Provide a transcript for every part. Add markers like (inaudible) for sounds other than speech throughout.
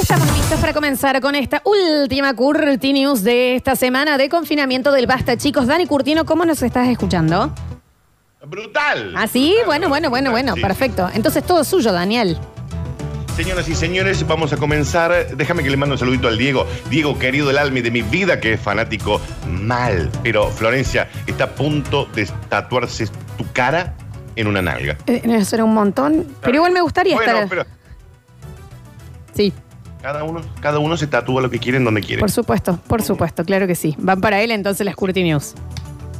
estamos listos para comenzar con esta última Curti News de esta semana de confinamiento del Basta, chicos. Dani Curtino, ¿cómo nos estás escuchando? Brutal. ¿Ah, sí? Bueno, bueno, bueno, bueno, Sí. perfecto. Entonces todo suyo, Daniel. Señoras y señores, vamos a comenzar. Déjame que le mando un saludito al Diego. Diego, querido del alma y de mi vida, que es fanático mal. Pero Florencia está a punto de tatuarse tu cara en una nalga. Eh, Eso era un montón, pero igual me gustaría Bueno, estar... pero Sí, cada uno, cada uno se tatúa lo que quiere en donde quiere. por supuesto, por supuesto, claro que sí. Van para él entonces las Curti News.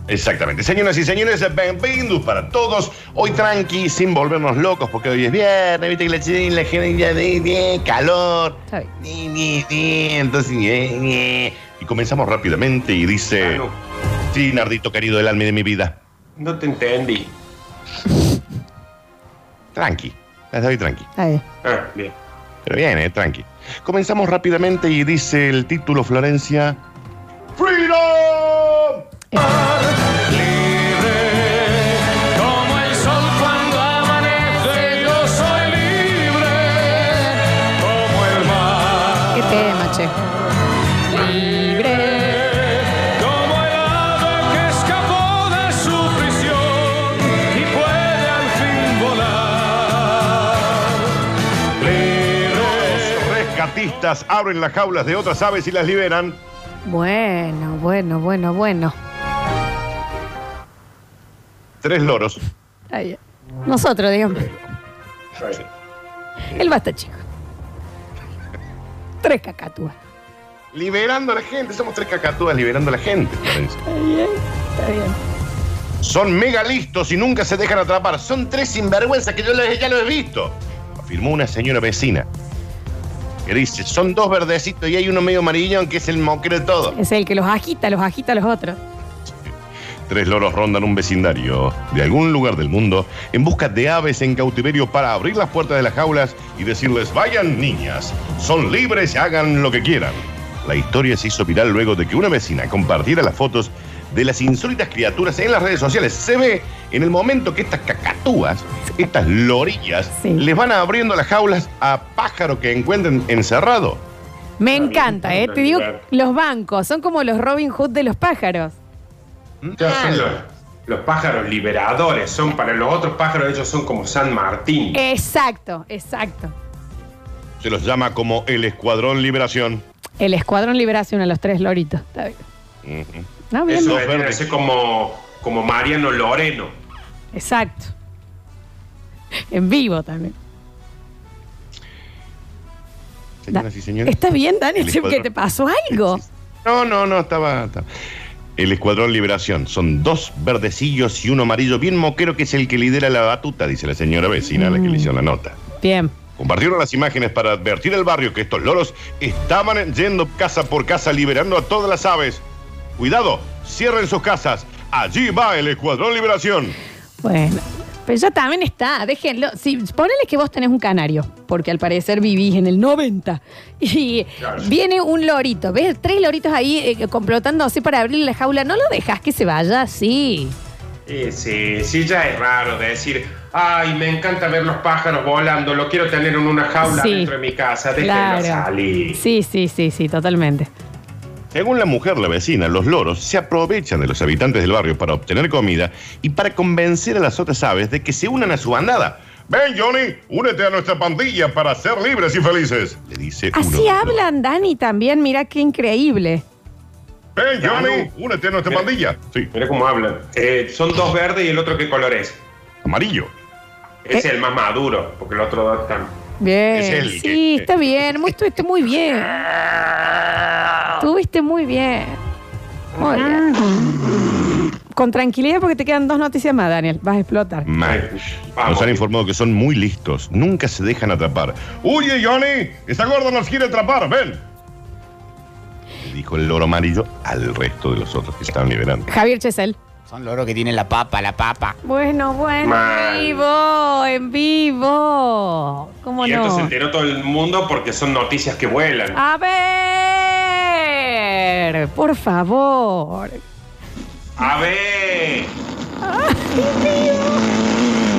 Exactamente. Señoras y señores, bienvenidos para todos. Hoy tranqui, sin volvernos locos, porque hoy es viernes, viste que la, ch- la gente ya de, calor. Ni, ni, ni, entonces, ni, ni. Y comenzamos rápidamente y dice... Manu, Sí, Nardito querido del alma de mi vida. no te entendí. (laughs) Tranqui. Doy tranqui. Bien. Ah, bien. Pero bien, eh, tranqui. Comenzamos rápidamente y dice el título Florencia. ¡Freedom! Los rescatistas abren las jaulas de otras aves y las liberan. Bueno, bueno, bueno, bueno. Tres loros. Nosotros, digamos. El Basta, chicos. Tres cacatúas. Liberando a la gente. Somos tres cacatúas liberando a la gente, Florencia. Está bien, está bien. Son mega listos y nunca se dejan atrapar. Son tres sinvergüenzas que yo lo- ya lo he visto. Afirmó una señora vecina. Dice, son dos verdecitos y hay uno medio amarillón que es el moquero de todo. Es el que los agita, los agita a los otros. Tres loros rondan un vecindario de algún lugar del mundo en busca de aves en cautiverio para abrir las puertas de las jaulas y decirles, vayan niñas, son libres y hagan lo que quieran. La historia se hizo viral luego de que una vecina compartiera las fotos de las insólitas criaturas en las redes sociales. Se ve en el momento que estas cacatúas, estas lorillas, Sí. les van abriendo las jaulas a pájaro que encuentren encerrado. Me encanta, ¿eh? Te digo, los bancos son como los Robin Hood de los pájaros. Ya son los, los pájaros liberadores. Son para los otros pájaros, ellos son como San Martín. Exacto, exacto. Se los llama como el Escuadrón Liberación. El Escuadrón Liberación a los tres loritos. Está bien. No, bien. Eso debería ser como, como Mariano Loreno. Exacto. En vivo también. Señoras y señores. ¿Está bien, Dani? ¿Que te pasó algo? No, no, no, estaba, estaba. El Escuadrón Liberación. Son dos verdecillos y uno amarillo bien moquero que es el que lidera la batuta, dice la señora vecina a la que le hizo la nota. Bien. Compartieron las imágenes para advertir al barrio que estos loros estaban yendo casa por casa liberando a todas las aves. Cuidado, cierren sus casas. Allí va el Escuadrón Liberación. Bueno. Pero ya también está, déjenlo. Si, ponele que vos tenés un canario, porque al parecer vivís en el 90. Y Claro. viene un lorito, ves tres loritos ahí eh, complotándose para abrir la jaula. No lo dejas que se vaya así. Eh, sí, sí, ya es raro decir, ay, me encanta ver los pájaros volando, lo quiero tener en una jaula Sí. dentro de mi casa, déjenlo Claro. salir. Sí, sí, sí, sí, totalmente. Según la mujer, la vecina, los loros se aprovechan de los habitantes del barrio para obtener comida y para convencer a las otras aves de que se unan a su bandada. Ven, Johnny, únete a nuestra pandilla para ser libres y felices, le dice uno. Así hablan, Dani, también. Mira qué increíble. Ven, Johnny, únete a nuestra Mira. pandilla. Sí, Mira cómo hablan. Eh, son dos verdes y el otro qué color es. amarillo. Eh. es el más maduro, porque el otro dos están. Bien. Es él sí, que- está bien. Muy, estuviste muy bien. Estuviste muy bien. Muy bien. Con tranquilidad porque te quedan dos noticias más, Daniel. Vas a explotar. Mal. Vamos. Nos han informado que son muy listos, nunca se dejan atrapar. ¡Huye, Johnny! ¡Esa gorda nos quiere atrapar! ¡Ven! dijo el loro amarillo al resto de los otros que estaban liberando. Javier Chesel. Son loros que tienen la papa, la papa. Bueno, bueno, Mal. en vivo, en vivo. ¿Cómo y esto se no? enteró todo el mundo porque son noticias que vuelan. A ver, por favor. A ver.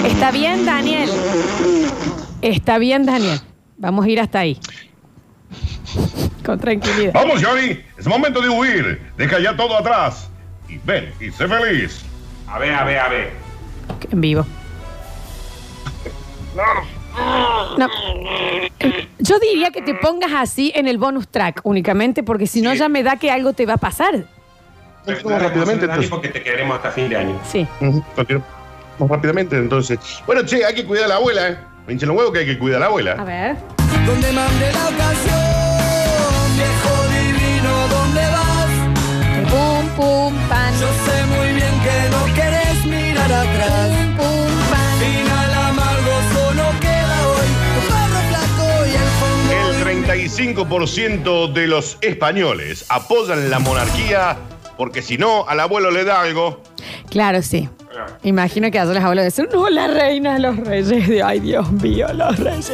Está bien, Daniel. Está bien, Daniel. Vamos a ir hasta ahí. Con tranquilidad. Vamos, Johnny, es momento de huir. Deja ya todo atrás. Y ven y sé feliz. A ver, a ver, a ver. En vivo. No. Eh, Yo diría que te pongas así en el bonus track únicamente, porque si no Sí. ya me da que algo te va a pasar. Vamos rápidamente, Dani, entonces. porque te queremos hasta fin de año. Sí. Ujú, continuamos. Vamos rápidamente, entonces. Bueno, che, hay que cuidar a la abuela, ¿eh? Me hinchen los huevos que hay que cuidar a la A abuela. ver. Donde mande la ocasión, Pum, pan. Yo sé muy bien que no querés mirar atrás. Pum, pum, pan. Final amargo solo queda hoy. Tu perro flaco y el fondo. El 35% de los españoles apoyan la monarquía porque si no, al abuelo le da algo. Claro, sí. Imagino que a las abuelas decir, no, la reina, los reyes. de- Ay, Dios mío, los reyes.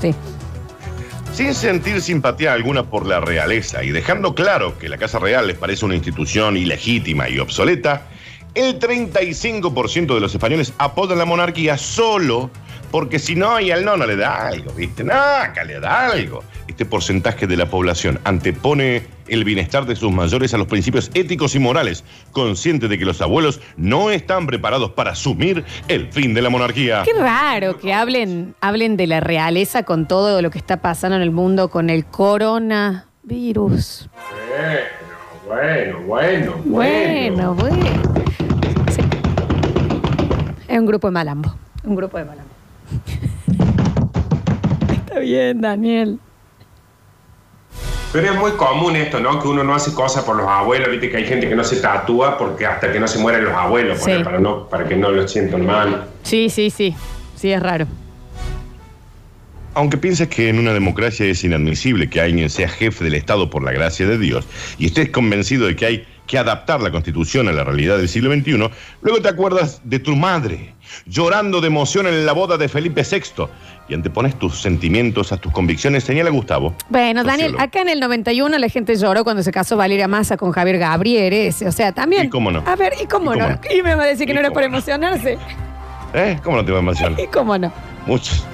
Sí. Sin sentir simpatía alguna por la realeza y dejando claro que la Casa Real les parece una institución ilegítima y obsoleta, el 35% de los españoles apoyan la monarquía solo porque si no, y al no, no le da algo, ¿viste? No, acá le da algo. Este porcentaje de la población antepone el bienestar de sus mayores a los principios éticos y morales, consciente de que los abuelos no están preparados para asumir el fin de la monarquía. Qué raro que hablen, hablen de la realeza con todo lo que está pasando en el mundo con el coronavirus. Bueno, bueno, Bueno, bueno. bueno. Sí. Es un grupo de malambo. Un grupo de malambo. (laughs) Está bien, Daniel. Pero es muy común esto, ¿no? Que uno no hace cosas por los abuelos. Viste que hay gente que no se tatúa porque hasta que no se mueren los abuelos, Sí. para, no, para que no lo sientan mal. Sí, sí, sí. Sí, es raro. Aunque pienses que en una democracia es inadmisible que alguien sea jefe del Estado por la gracia de Dios y estés convencido de que hay que adaptar la Constitución a la realidad del siglo XXI, luego te acuerdas de tu madre llorando de emoción en la boda de Felipe VI y antepones tus sentimientos a tus convicciones. Señala Gustavo. Bueno, Daniel, acá en el 91 la gente lloró cuando se casó Valeria Massa con Javier Gabrieres. O sea, también. ¿Y cómo no? A ver, ¿y cómo, ¿Y cómo no? no? Y me va a decir que ¿Y no era por no? emocionarse. ¿Eh? ¿Cómo no te va a emocionar? (laughs) ¿Y cómo no? Muchos.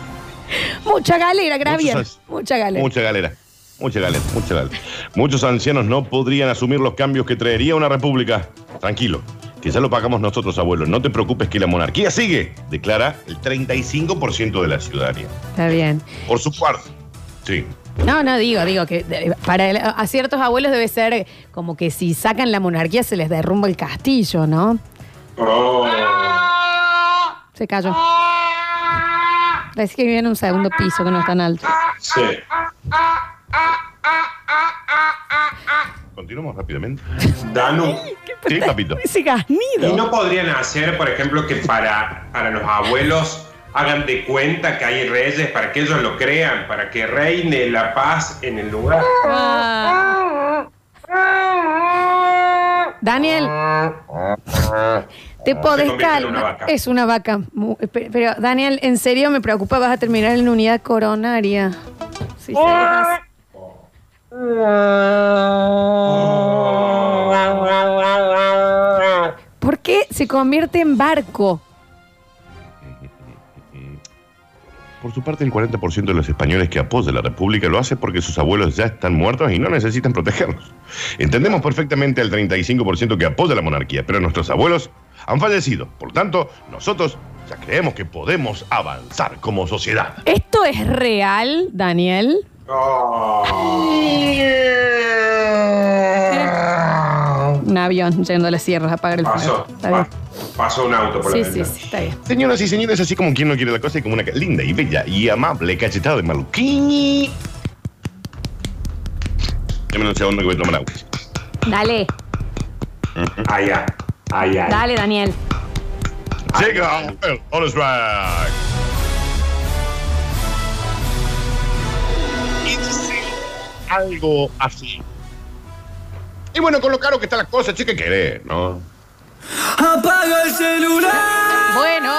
Mucha galera. Muchos- Mucha galera. Mucha galera. Mucha galera, mucha galera. Muchos ancianos no podrían asumir los cambios que traería una república. Tranquilo, que ya lo pagamos nosotros, abuelos. No te preocupes que la monarquía sigue, declara el 35% de la ciudadanía. Está bien. Por su parte. Sí. No, no, digo, digo que para el- a ciertos abuelos debe ser como que si sacan la monarquía se les derrumba el castillo, ¿no? Oh. Se cayó. Parece que vive en un segundo piso que no es tan alto. Sí. Continuamos rápidamente. (laughs) Danu. Sí, papito. Ese ¿Y gasnido. no podrían hacer, por ejemplo, que para, para los abuelos hagan de cuenta que hay reyes, para que ellos lo crean, para que reine la paz en el lugar? Ah. Daniel, te podés calmar. Es una vaca. Pero, Daniel, en serio me preocupa, vas a terminar en unidad coronaria. Si. ¿Por qué se convierte en barco? Por su parte, el 40% de los españoles que apoyan la República lo hace porque sus abuelos ya están muertos y no necesitan protegerlos. Entendemos perfectamente al 35% que apoya la monarquía, pero nuestros abuelos han fallecido. Por tanto, nosotros ya creemos que podemos avanzar como sociedad. ¿Esto es real, Daniel? Oh. Un avión yendo a las sierras a apagar el Pasó, fuego. Está bien. pa- pasó un auto por Sí, la sí, ventana. sí, está bien. Señoras y señores, así como quien no quiere la cosa y como una ca- linda y bella y amable cachetada de maluquini. Dame un segundo que voy a tomar agua. Dale, Allá, allá. dale, Daniel. Llega el bonus track. Y algo así. Y bueno, con lo caro que está la cosa, che, ¿qué querés, no? Apaga el celular. Bueno.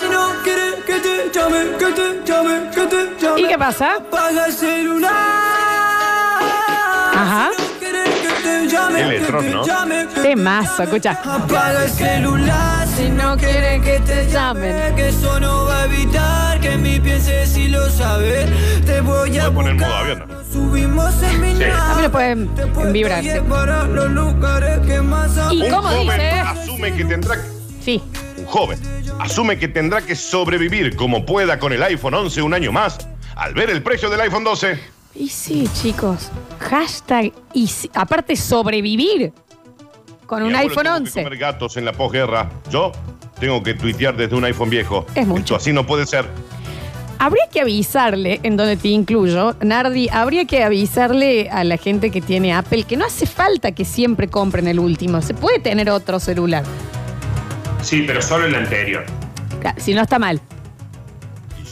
Si no quieres que te llame, que te llame, que te llame. ¿Y qué pasa? Apaga el celular. Ajá. Si no quieres que te llame, El que te ¿no? llame, que Temazo, escucha. Apaga el celular si no quieren que te llamen. Que eso no va a evitar que mi piense si lo sabes. A poner buscar. modo avión, ¿no? En Sí. mí lo pueden en vibrar, sí. que Y Un cómo joven dice. asume que tendrá Sí. un joven asume que tendrá que sobrevivir como pueda con el iPhone 11 un año más al ver el precio del iPhone 12. Y sí, chicos. Hashtag y sí. aparte sobrevivir con un Mi abuelo iPhone tuvo que 11. comer gatos en la posguerra. Yo tengo que tuitear desde un iPhone viejo. Es mucho. Esto así no puede ser. Habría que avisarle, en donde te incluyo, Nardi, habría que avisarle a la gente que tiene Apple que no hace falta que siempre compren el último. Se puede tener otro celular. Sí, pero solo el anterior. Si no está mal.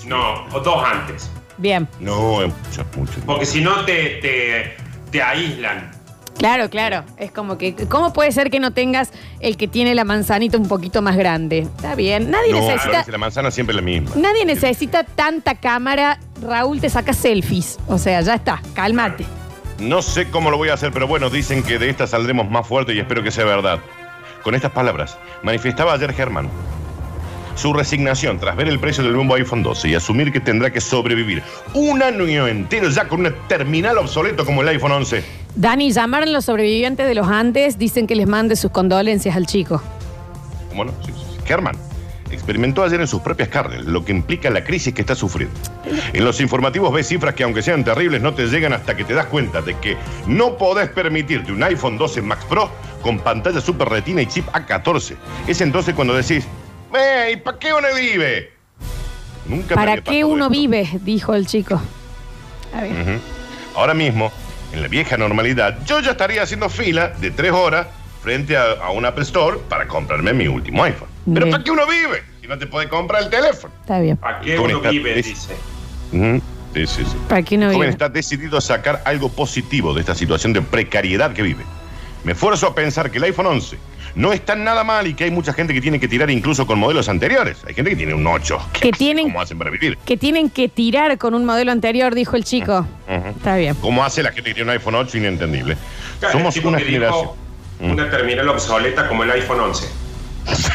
No, o dos antes. Bien. No, es mucho, mucho. Porque si no te, te, te aíslan. Claro, claro. Es como que, ¿cómo puede ser que no tengas el que tiene la manzanita un poquito más grande? Está bien. Nadie No, necesita. dice, la manzana siempre es la misma. Nadie necesita tanta cámara. Raúl te saca selfies. O sea, ya está. Cálmate. No sé cómo lo voy a hacer, pero bueno, dicen que de esta saldremos más fuerte y espero que sea verdad. Con estas palabras, manifestaba ayer Germán su resignación tras ver el precio del nuevo iPhone 12 y asumir que tendrá que sobrevivir un año entero ya con un terminal obsoleto como el iPhone 11. Dani, llamaron los sobrevivientes de los Andes. Dicen que les mande sus condolencias al chico. ¿Cómo no? Sí, sí, sí. Germán experimentó ayer en sus propias carnes lo que implica la crisis que está sufriendo. En los informativos ves cifras que aunque sean terribles no te llegan hasta que te das cuenta de que no podés permitirte un iPhone 12 Max Pro con pantalla super retina y chip A14. Es entonces cuando decís, "Ey, ¿para qué uno vive? Nunca ¿Para qué uno esto. vive? Dijo el chico. A ver. Ahora mismo, en la vieja normalidad, yo ya estaría haciendo fila de tres horas frente a, a un Apple Store para comprarme mi último iPhone. Pero. ¿para qué uno vive? Si no te puede comprar el teléfono. Está bien. ¿Para qué uno está- vive? es- Dice. Ujú. Sí, sí, sí. ¿Para qué no El joven vive? está decidido a sacar algo positivo de esta situación de precariedad que vive. Me esfuerzo a pensar que el iPhone 11 no está nada mal y que hay mucha gente que tiene que tirar incluso con modelos anteriores. Hay gente que tiene un 8. Que tienen- ¿Cómo hacen para vivir? Que tienen que tirar con un modelo anterior, dijo el chico. Está bien. ¿Cómo hace la gente que tiene un iPhone 8? Inentendible. Claro, Somos una generación. Una terminal obsoleta como el iPhone 11. (laughs)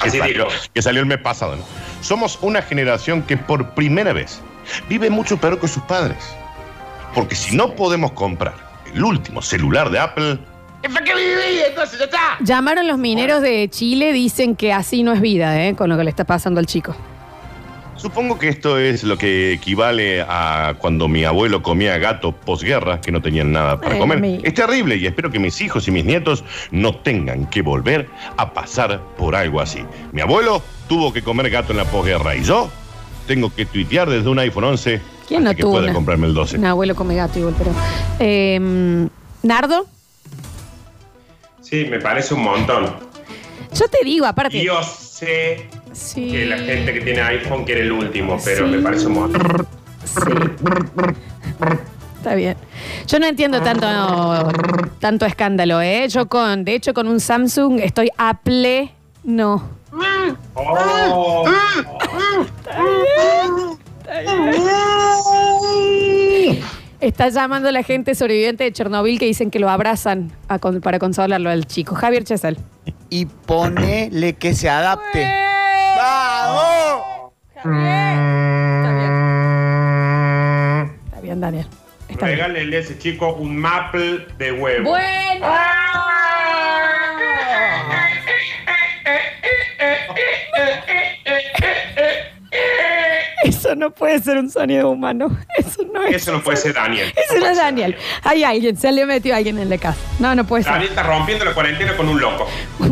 que Así salió, que salió el mes pasado. ¿no? Somos una generación que por primera vez vive mucho peor que sus padres. Porque si no podemos comprar el último celular de Apple, ¿es para qué viví? Entonces ya está. Llamaron los mineros de Chile, dicen que así no es vida, ¿eh? Con lo que le está pasando al chico. Supongo que esto es lo que equivale a cuando mi abuelo comía gato posguerra, que no tenían nada para Ay, comer. mi- Es terrible y espero que mis hijos y mis nietos no tengan que volver a pasar por algo así. Mi abuelo tuvo que comer gato en la posguerra y yo tengo que tuitear desde un iPhone 11 ¿Quién hasta no que tuvo pueda una- comprarme el 12. Un abuelo come gato igual, pero. Eh, Nardo, Sí, me parece un montón. yo te digo, aparte. Yo sé sí, que la gente que tiene iPhone quiere el último, pero Sí. me parece un montón. sí. Está bien. Yo no entiendo tanto, tanto escándalo, ¿eh? Yo con, de hecho, con un Samsung estoy a pleno. Oh, Está llamando la gente sobreviviente de Chernobyl que dicen que lo abrazan a con- para consolarlo al chico. Javier Chesel. y ponele que se adapte. ¡Vamos! Está bien. Está bien, Daniel. Está bien. regálele a ese chico un maple de huevo. Bueno. Eso no puede ser un sonido humano. Eso no es. Eso no puede ser Daniel. Eso no es Daniel. Hay alguien, se le metió alguien en la casa. No, no puede ser. Daniel está rompiendo la cuarentena con un loco.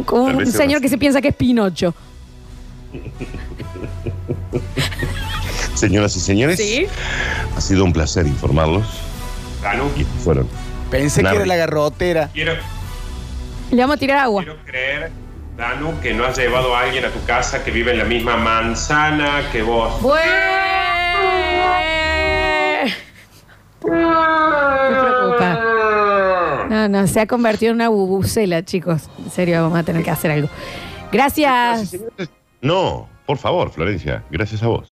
Con un señor que se piensa que es Pinocho. (laughs) Señoras y señores, Sí. ha sido un placer informarlos. Danu, Y fueron. Pensé que era la garrotera. quiero, Le vamos a tirar agua. quiero creer, Danu, que no has llevado a alguien a tu casa que vive en la misma manzana que vos. Bueno. No, no, se ha convertido en una bubucela, chicos. En serio, vamos a tener que hacer algo. Gracias. No, por favor, Florencia, gracias a vos.